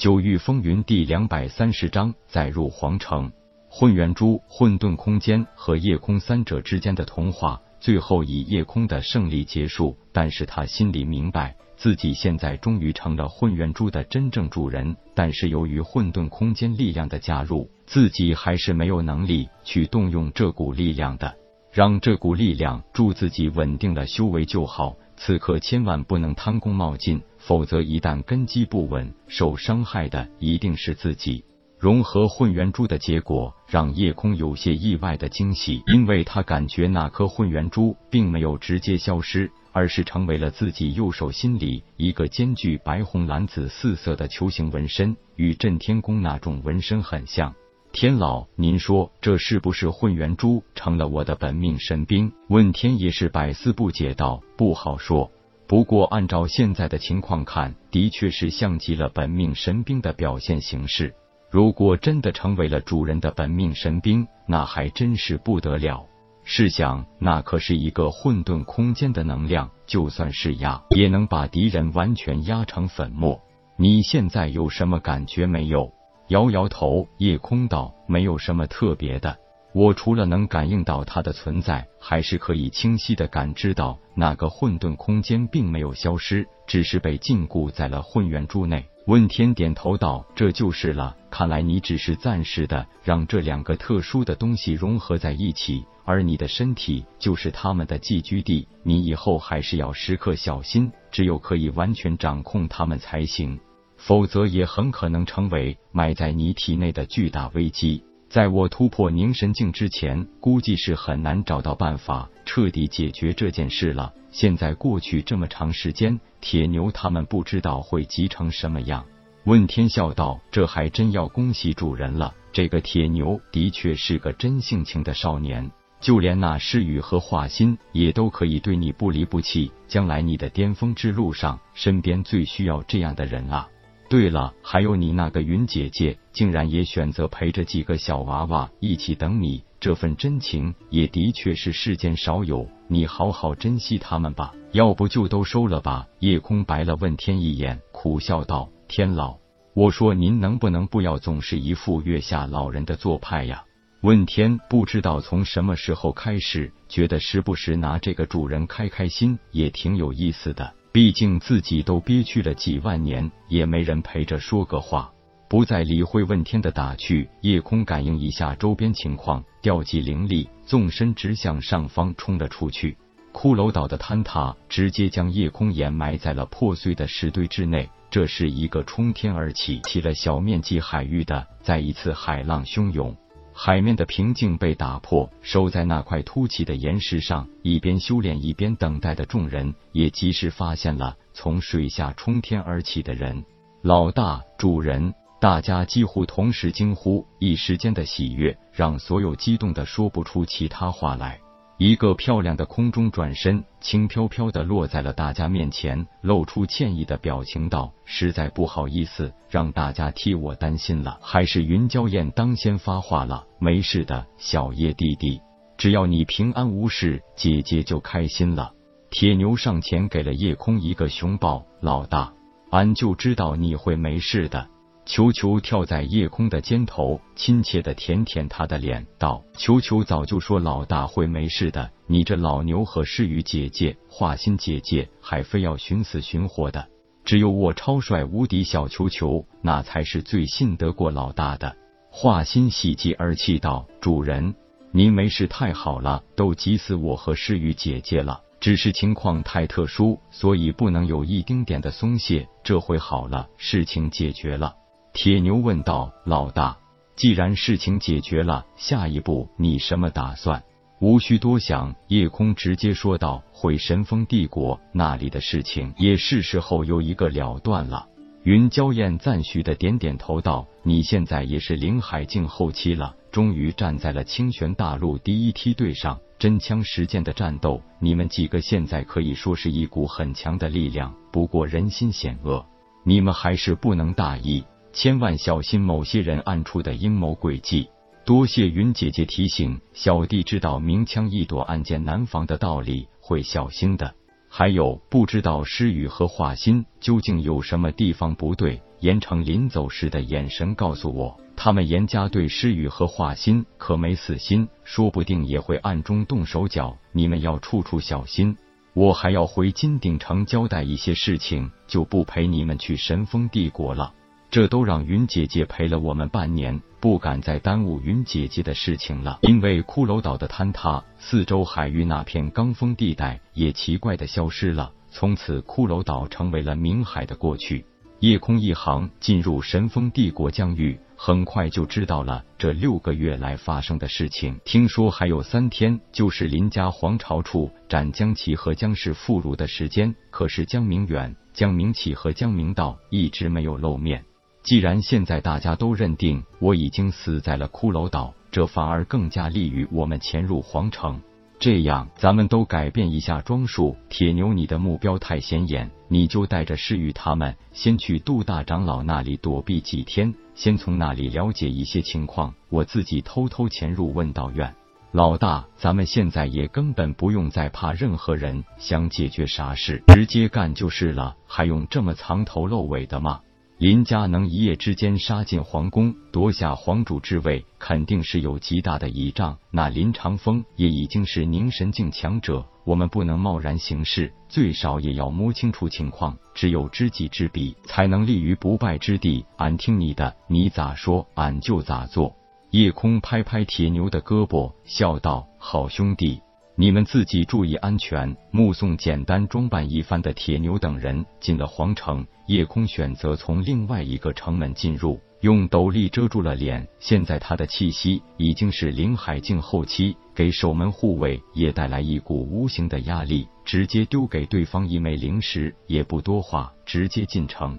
九域风云第两百三十章载入皇城。混元珠、混沌空间和夜空三者之间的童话，最后以夜空的胜利结束。但是他心里明白，自己现在终于成了混元珠的真正主人。但是由于混沌空间力量的加入，自己还是没有能力去动用这股力量的。让这股力量助自己稳定了修为就好。此刻千万不能贪功冒进。否则，一旦根基不稳，受伤害的一定是自己。融合混元珠的结果让夜空有些意外的惊喜，因为他感觉那颗混元珠并没有直接消失，而是成为了自己右手心里一个兼具白红蓝紫四色的球形纹身，与震天宫那种纹身很像。天老，您说这是不是混元珠成了我的本命神兵？问天也是百思不解道：“不好说。”不过，按照现在的情况看，的确是像极了本命神兵的表现形式。如果真的成为了主人的本命神兵，那还真是不得了。试想，那可是一个混沌空间的能量，就算是压，也能把敌人完全压成粉末。你现在有什么感觉没有？摇摇头，夜空道：“没有什么特别的。”我除了能感应到它的存在，还是可以清晰的感知到那个混沌空间并没有消失，只是被禁锢在了混元珠内。问天点头道：“这就是了。看来你只是暂时的让这两个特殊的东西融合在一起，而你的身体就是他们的寄居地。你以后还是要时刻小心，只有可以完全掌控他们才行，否则也很可能成为埋在你体内的巨大危机。”在我突破凝神境之前，估计是很难找到办法彻底解决这件事了。现在过去这么长时间，铁牛他们不知道会急成什么样。问天笑道：“这还真要恭喜主人了。这个铁牛的确是个真性情的少年，就连那诗雨和画心也都可以对你不离不弃。将来你的巅峰之路上，身边最需要这样的人啊。”对了，还有你那个云姐姐，竟然也选择陪着几个小娃娃一起等你，这份真情也的确是世间少有。你好好珍惜他们吧，要不就都收了吧。夜空白了问天一眼，苦笑道：“天老，我说您能不能不要总是一副月下老人的做派呀？”问天不知道从什么时候开始，觉得时不时拿这个主人开开心也挺有意思的。毕竟自己都憋屈了几万年，也没人陪着说个话，不再理会问天的打趣。夜空感应一下周边情况，调集灵力，纵身直向上方冲了出去。骷髅岛的坍塌直接将夜空掩埋在了破碎的石堆之内。这是一个冲天而起，起了小面积海域的再一次海浪汹涌。海面的平静被打破，守在那块凸起的岩石上，一边修炼一边等待的众人也及时发现了从水下冲天而起的人。老大，主人！大家几乎同时惊呼，一时间的喜悦让所有激动的说不出其他话来。一个漂亮的空中转身，轻飘飘的落在了大家面前，露出歉意的表情道：“实在不好意思，让大家替我担心了。还是云娇燕当先发话了，没事的，小叶弟弟，只要你平安无事，姐姐就开心了。”铁牛上前给了叶空一个熊抱：“老大，俺就知道你会没事的。”球球跳在夜空的肩头，亲切的舔舔他的脸，道：“球球早就说老大会没事的，你这老牛和诗雨姐姐、华心姐姐还非要寻死寻活的，只有我超帅无敌小球球，那才是最信得过老大的。”华心喜极而泣道：“主人，您没事太好了，都急死我和诗雨姐姐了。”只是情况太特殊，所以不能有一丁点的松懈。这回好了，事情解决了。铁牛问道：“老大，既然事情解决了，下一步你什么打算？”无需多想，夜空直接说道：“毁神风帝国，那里的事情也是时候有一个了断了。”云娇燕赞许的点点头道：“你现在也是灵海境后期了，终于站在了清玄大陆第一梯队上，真枪实剑的战斗，你们几个现在可以说是一股很强的力量。不过人心险恶，你们还是不能大意。”千万小心某些人暗处的阴谋诡计。多谢云姐姐提醒，小弟知道明枪易躲，暗箭难防的道理，会小心的。还有，不知道诗雨和华心究竟有什么地方不对，严城临走时的眼神告诉我，他们严家对诗雨和华心可没死心，说不定也会暗中动手脚，你们要处处小心。我还要回金鼎城交代一些事情，就不陪你们去神风帝国了。这都让云姐姐陪了我们半年，不敢再耽误云姐姐的事情了。因为骷髅岛的坍塌，四周海域那片罡风地带也奇怪的消失了，从此骷髅岛成为了冥海的过去。夜空一行进入神风帝国疆域，很快就知道了这六个月来发生的事情。听说还有三天就是林家皇朝处斩江启和江氏妇孺的时间，可是江明远、江明启和江明道一直没有露面。既然现在大家都认定我已经死在了骷髅岛，这反而更加利于我们潜入皇城。这样，咱们都改变一下装束。铁牛，你的目标太显眼，你就带着诗雨他们先去杜大长老那里躲避几天，先从那里了解一些情况。我自己偷偷潜入问道院。老大，咱们现在也根本不用再怕任何人，想解决啥事，直接干就是了，还用这么藏头露尾的吗？林家能一夜之间杀进皇宫，夺下皇主之位，肯定是有极大的倚仗。那林长风也已经是凝神境强者，我们不能贸然行事，最少也要摸清楚情况。只有知己知彼，才能立于不败之地。俺听你的，你咋说，俺就咋做。夜空拍拍铁牛的胳膊，笑道：“好兄弟。”你们自己注意安全。目送简单装扮一番的铁牛等人进了皇城，夜空选择从另外一个城门进入，用斗笠遮住了脸。现在他的气息已经是灵海境后期，给守门护卫也带来一股无形的压力。直接丢给对方一枚灵石，也不多话，直接进城。